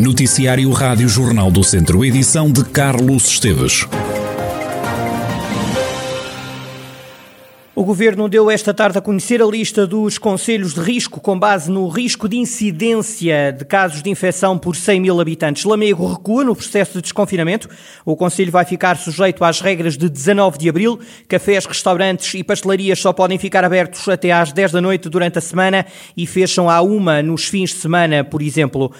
Noticiário Rádio Jornal do Centro, edição de Carlos Esteves. O Governo deu esta tarde a conhecer a lista dos conselhos de risco com base no risco de incidência de casos de infecção por 100 mil habitantes. Lamego recua no processo de desconfinamento. O Conselho vai ficar sujeito às regras de 19 de abril. Cafés, restaurantes e pastelarias só podem ficar abertos até às 10 da noite durante a semana e fecham à uma nos fins de semana, por exemplo.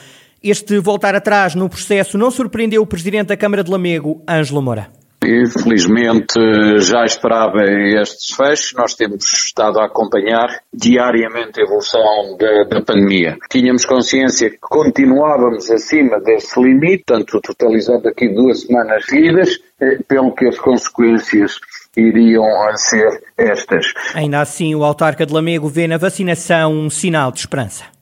Este voltar atrás no processo não surpreendeu o Presidente da Câmara de Lamego, Ângelo Moura. Infelizmente já esperava estes fechos, nós temos estado a acompanhar diariamente a evolução da, da, pandemia. Tínhamos consciência que continuávamos acima desse limite, tanto totalizando aqui duas semanas seguidas, eh, pelo que as consequências iriam ser estas. Ainda assim, o autarca de Lamego vê na vacinação um sinal de esperança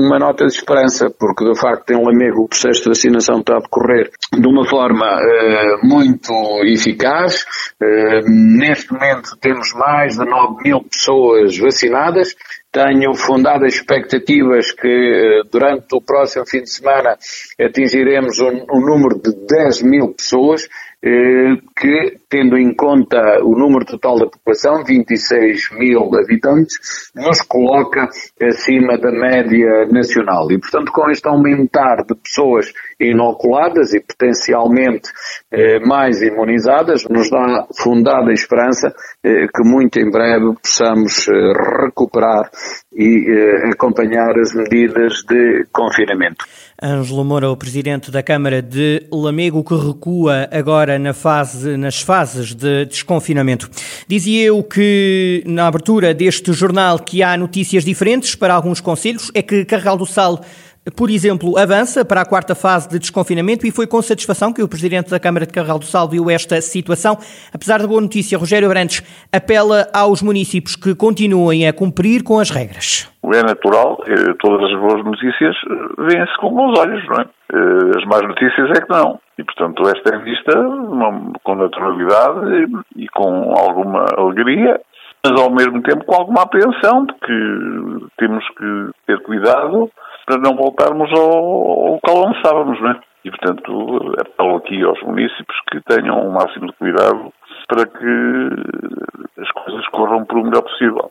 uma nota de esperança, porque de facto em Lamego o processo de vacinação está a decorrer de uma forma uh, muito eficaz. Uh, neste momento temos mais de 9 mil pessoas vacinadas. Tenho fundadas expectativas que uh, durante o próximo fim de semana atingiremos um, um número de 10 mil pessoas que, tendo em conta o número total da população, 26 mil habitantes, nos coloca acima da média nacional. E, portanto, com este aumentar de pessoas inoculadas e potencialmente eh, mais imunizadas, nos dá fundada esperança eh, que muito em breve possamos eh, recuperar e eh, acompanhar as medidas de confinamento. Ângelo Moura, o presidente da Câmara de Lamego, que recua agora na fase, nas fases de desconfinamento. Dizia eu que na abertura deste jornal que há notícias diferentes para alguns conselhos, é que Carregal do Sal por exemplo, avança para a quarta fase de desconfinamento e foi com satisfação que o Presidente da Câmara de Carral do Sal viu esta situação. Apesar da boa notícia, Rogério Brandes apela aos municípios que continuem a cumprir com as regras. É natural, eh, todas as boas notícias eh, vêm-se com bons olhos, não é? Eh, as más notícias é que não. E, portanto, esta é vista com naturalidade e com alguma alegria, mas ao mesmo tempo com alguma apreensão, porque temos que ter cuidado para não voltarmos ao, local onde não é? E, portanto, apelo aqui aos municípios que tenham o máximo de cuidado para que as coisas corram por o melhor possível.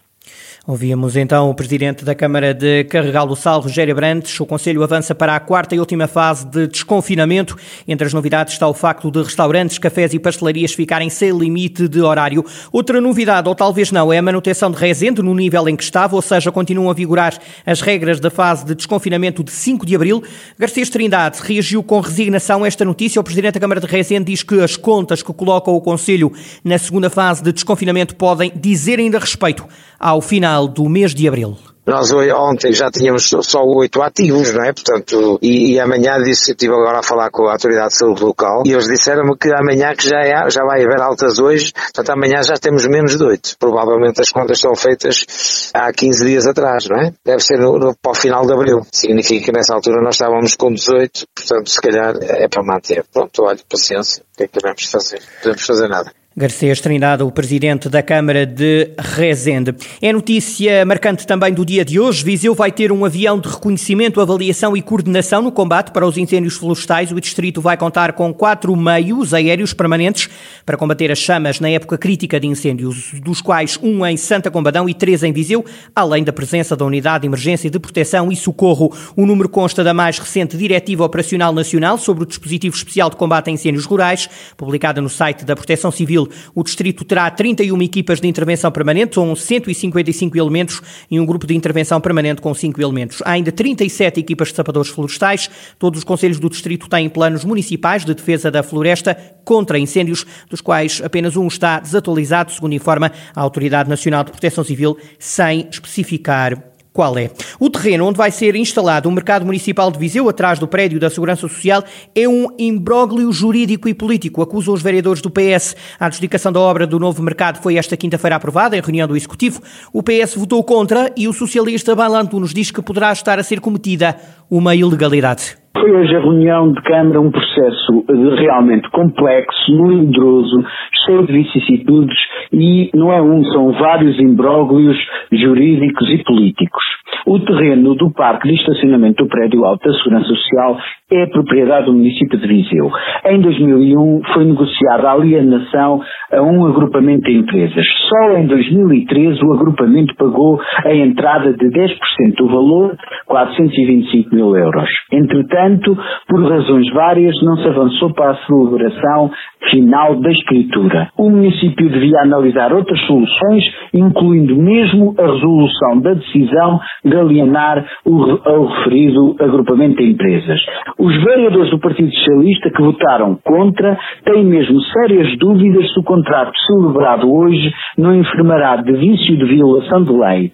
Ouvíamos então o presidente da Câmara de Carregal do Sal, Rogério Brantes. O Conselho avança para a quarta e última fase de desconfinamento. Entre as novidades está o facto de restaurantes, cafés e pastelarias ficarem sem limite de horário. Outra novidade, ou talvez não, é a manutenção de Rezende no nível em que estava, ou seja, continuam a vigorar as regras da fase de desconfinamento de 5 de abril. Garcês Trindade reagiu com resignação a esta notícia. O presidente da Câmara de Rezende diz que as contas que coloca o Conselho na segunda fase de desconfinamento podem dizer ainda respeito ao final do mês de abril. Nós ontem já tínhamos só oito ativos, não é? Portanto, e, e amanhã disse, estive agora a falar com a Autoridade de Saúde Local e eles disseram-me que amanhã que já, é, já vai haver altas hoje, portanto amanhã já temos menos de oito. Provavelmente as contas são feitas há 15 dias atrás, não é? Deve ser no, no, para o final de abril. Significa que nessa altura nós estávamos com 18, portanto se calhar é para manter. Pronto, olha, paciência. O que é que devemos fazer? Não podemos fazer nada. Garcês Trindade, o presidente da Câmara de Rezende. É notícia marcante também do dia de hoje. Viseu vai ter um avião de reconhecimento, avaliação e coordenação no combate para os incêndios florestais. O distrito vai contar com quatro meios aéreos permanentes para combater as chamas na época crítica de incêndios, dos quais um em Santa Combadão e três em Viseu, além da presença da Unidade de Emergência de Proteção e Socorro. O número consta da mais recente Diretiva Operacional Nacional sobre o Dispositivo Especial de Combate a Incêndios Rurais, publicada no site da Proteção Civil o distrito terá 31 equipas de intervenção permanente, com 155 elementos e um grupo de intervenção permanente com 5 elementos. Há ainda 37 equipas de sapadores florestais. Todos os conselhos do distrito têm planos municipais de defesa da floresta contra incêndios, dos quais apenas um está desatualizado, segundo informa a Autoridade Nacional de Proteção Civil, sem especificar qual é. O terreno onde vai ser instalado o Mercado Municipal de Viseu, atrás do prédio da Segurança Social, é um imbróglio jurídico e político, acusam os vereadores do PS. A adjudicação da obra do novo mercado foi esta quinta-feira aprovada em reunião do Executivo. O PS votou contra e o socialista Balanto nos diz que poderá estar a ser cometida uma ilegalidade. Foi hoje a reunião de Câmara um processo realmente complexo, melindroso, cheio de vicissitudes e não é um, são vários imbróglios jurídicos e políticos. O terreno do parque de estacionamento do prédio alto da Segurança Social é propriedade do município de Viseu. Em 2001 foi negociada a alienação a um agrupamento de empresas. Só em 2013 o agrupamento pagou a entrada de 10% do valor, 425 mil euros. Entretanto, por razões várias, não se avançou para a celebração final da escritura. O município devia analisar outras soluções, incluindo mesmo a resolução da decisão de alienar o, o referido agrupamento de empresas. Os vereadores do Partido Socialista que votaram contra têm mesmo sérias dúvidas se o contrato celebrado hoje não enfermará de vício de violação de lei.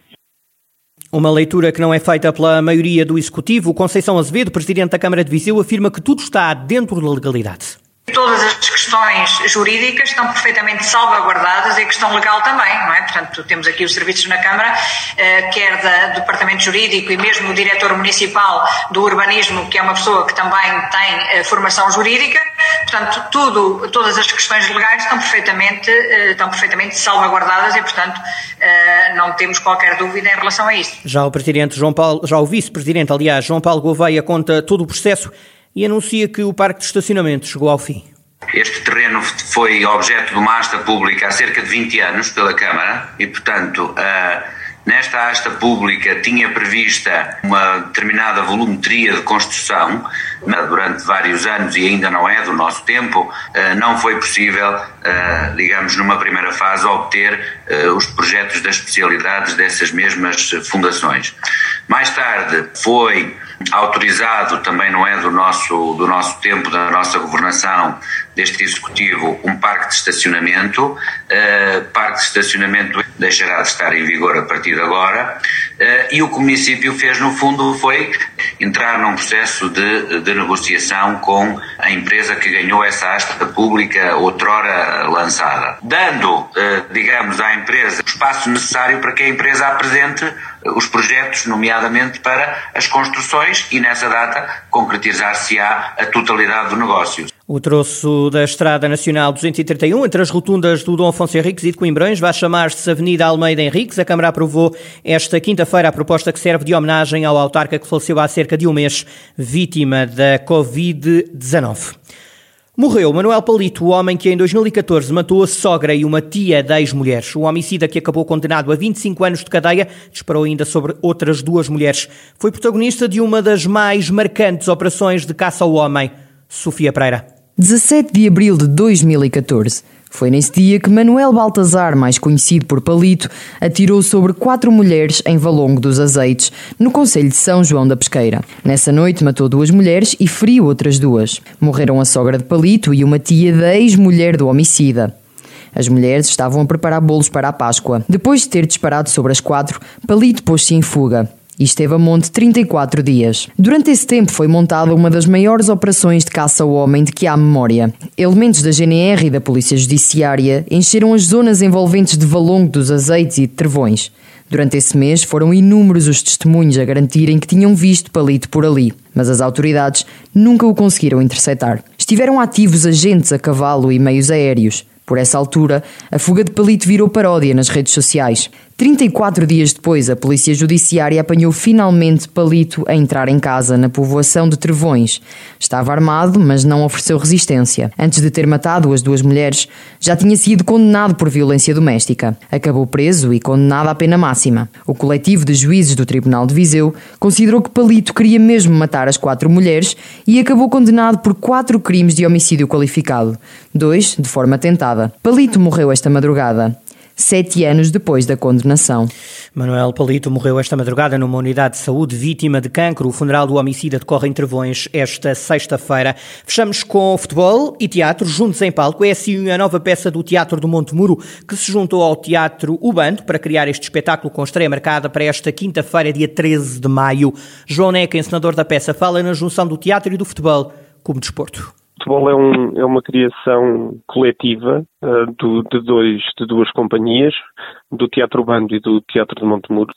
Uma leitura que não é feita pela maioria do Executivo. Conceição Azevedo, Presidente da Câmara de Viseu, afirma que tudo está dentro da legalidade. Todas as questões jurídicas estão perfeitamente salvaguardadas e a questão legal também, não é? Portanto, temos aqui os serviços na Câmara, eh, quer do Departamento Jurídico e mesmo o Diretor Municipal do Urbanismo, que é uma pessoa que também tem eh, formação jurídica. Portanto, tudo, todas as questões legais estão perfeitamente, eh, estão perfeitamente salvaguardadas e, portanto, não temos qualquer dúvida em relação a isso. Já o Presidente João Paulo, já o Vice-Presidente, aliás, João Paulo Gouveia, conta todo o processo e anuncia que o parque de estacionamento chegou ao fim. Este terreno foi objeto de uma asta pública há cerca de 20 anos pela Câmara e, portanto, nesta asta pública tinha prevista uma determinada volumetria de construção durante vários anos e ainda não é do nosso tempo, não foi possível, digamos, numa primeira fase, obter os projetos das especialidades dessas mesmas fundações. Mais tarde foi autorizado, também não é do nosso, do nosso tempo, da nossa governação, deste Executivo, um parque de estacionamento. Uh, parque de estacionamento deixará de estar em vigor a partir de agora. Uh, e o que o município fez, no fundo, foi entrar num processo de, de negociação com a empresa que ganhou essa asta pública outrora lançada, dando, uh, digamos, à empresa o espaço necessário para que a empresa apresente os projetos, nomeadamente para as construções, e nessa data concretizar-se-á a totalidade do negócio. O troço da Estrada Nacional 231, entre as rotundas do Dom Afonso Henriques e de Coimbrões, vai chamar-se Avenida Almeida Henriques. A Câmara aprovou esta quinta-feira a proposta que serve de homenagem ao autarca que faleceu há cerca de um mês, vítima da Covid-19. Morreu Manuel Palito, o homem que em 2014 matou a sogra e uma tia da ex-mulheres. O homicida que acabou condenado a 25 anos de cadeia disparou ainda sobre outras duas mulheres. Foi protagonista de uma das mais marcantes operações de caça ao homem. Sofia Pereira. 17 de abril de 2014. Foi nesse dia que Manuel Baltazar, mais conhecido por Palito, atirou sobre quatro mulheres em Valongo dos Azeites, no Conselho de São João da Pesqueira. Nessa noite matou duas mulheres e feriu outras duas. Morreram a sogra de Palito e uma tia da ex-mulher do homicida. As mulheres estavam a preparar bolos para a Páscoa. Depois de ter disparado sobre as quatro, Palito pôs-se em fuga e esteve a monte 34 dias. Durante esse tempo foi montada uma das maiores operações de caça ao homem de que há memória. Elementos da GNR e da Polícia Judiciária encheram as zonas envolventes de Valongo dos Azeites e de Trevões. Durante esse mês foram inúmeros os testemunhos a garantirem que tinham visto Palito por ali, mas as autoridades nunca o conseguiram interceptar. Estiveram ativos agentes a cavalo e meios aéreos. Por essa altura, a fuga de Palito virou paródia nas redes sociais. 34 dias depois, a Polícia Judiciária apanhou finalmente Palito a entrar em casa na povoação de Trevões. Estava armado, mas não ofereceu resistência. Antes de ter matado as duas mulheres, já tinha sido condenado por violência doméstica. Acabou preso e condenado à pena máxima. O coletivo de juízes do Tribunal de Viseu considerou que Palito queria mesmo matar as quatro mulheres e acabou condenado por quatro crimes de homicídio qualificado, dois de forma tentada. Palito morreu esta madrugada sete anos depois da condenação. Manuel Palito morreu esta madrugada numa unidade de saúde vítima de cancro. O funeral do homicida decorre em Trevões esta sexta-feira. Fechamos com futebol e teatro, juntos em palco. É assim a nova peça do Teatro do Monte Muro que se juntou ao Teatro Ubando para criar este espetáculo com estreia marcada para esta quinta-feira, dia 13 de maio. João Neca, encenador da peça, fala na junção do teatro e do futebol como desporto futebol é, um, é uma criação coletiva uh, do, de, dois, de duas companhias, do Teatro Bando e do Teatro de Montemuro.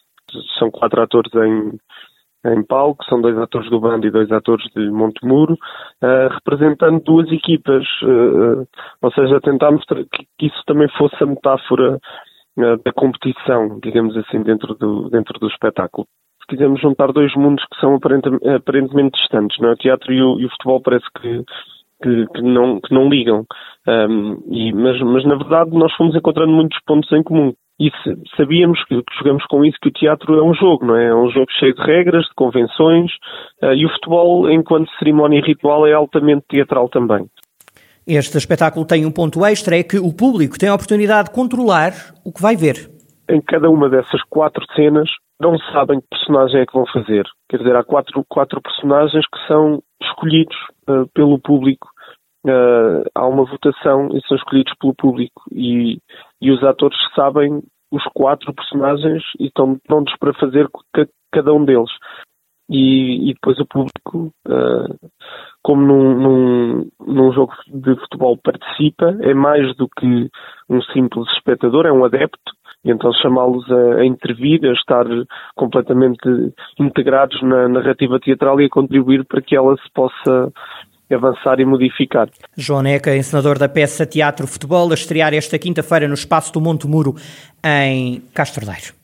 São quatro atores em, em palco, são dois atores do Bando e dois atores de Montemuro, uh, representando duas equipas. Uh, ou seja, tentámos que, que isso também fosse a metáfora da competição, digamos assim, dentro do, dentro do espetáculo. quisemos juntar dois mundos que são aparentemente distantes, não é? O teatro e o, e o futebol parece que, que, que, não, que não ligam. Um, e, mas, mas, na verdade, nós fomos encontrando muitos pontos em comum. E sabíamos que, que, jogamos com isso que o teatro é um jogo, não é? É um jogo cheio de regras, de convenções, uh, e o futebol, enquanto cerimónia ritual, é altamente teatral também. Este espetáculo tem um ponto extra, é que o público tem a oportunidade de controlar o que vai ver. Em cada uma dessas quatro cenas, não sabem que personagem é que vão fazer. Quer dizer, há quatro, quatro personagens que são escolhidos uh, pelo público. Uh, há uma votação e são escolhidos pelo público. E, e os atores sabem os quatro personagens e estão prontos para fazer cada um deles. E, e depois o público, uh, como num, num, num, jogo de futebol participa, é mais do que um simples espectador, é um adepto, e então chamá-los a, a, intervir, a estar completamente integrados na narrativa teatral e a contribuir para que ela se possa avançar e modificar. João Neca, encenador da peça Teatro Futebol, a estrear esta quinta-feira no Espaço do Monte Muro, em Castordeiro.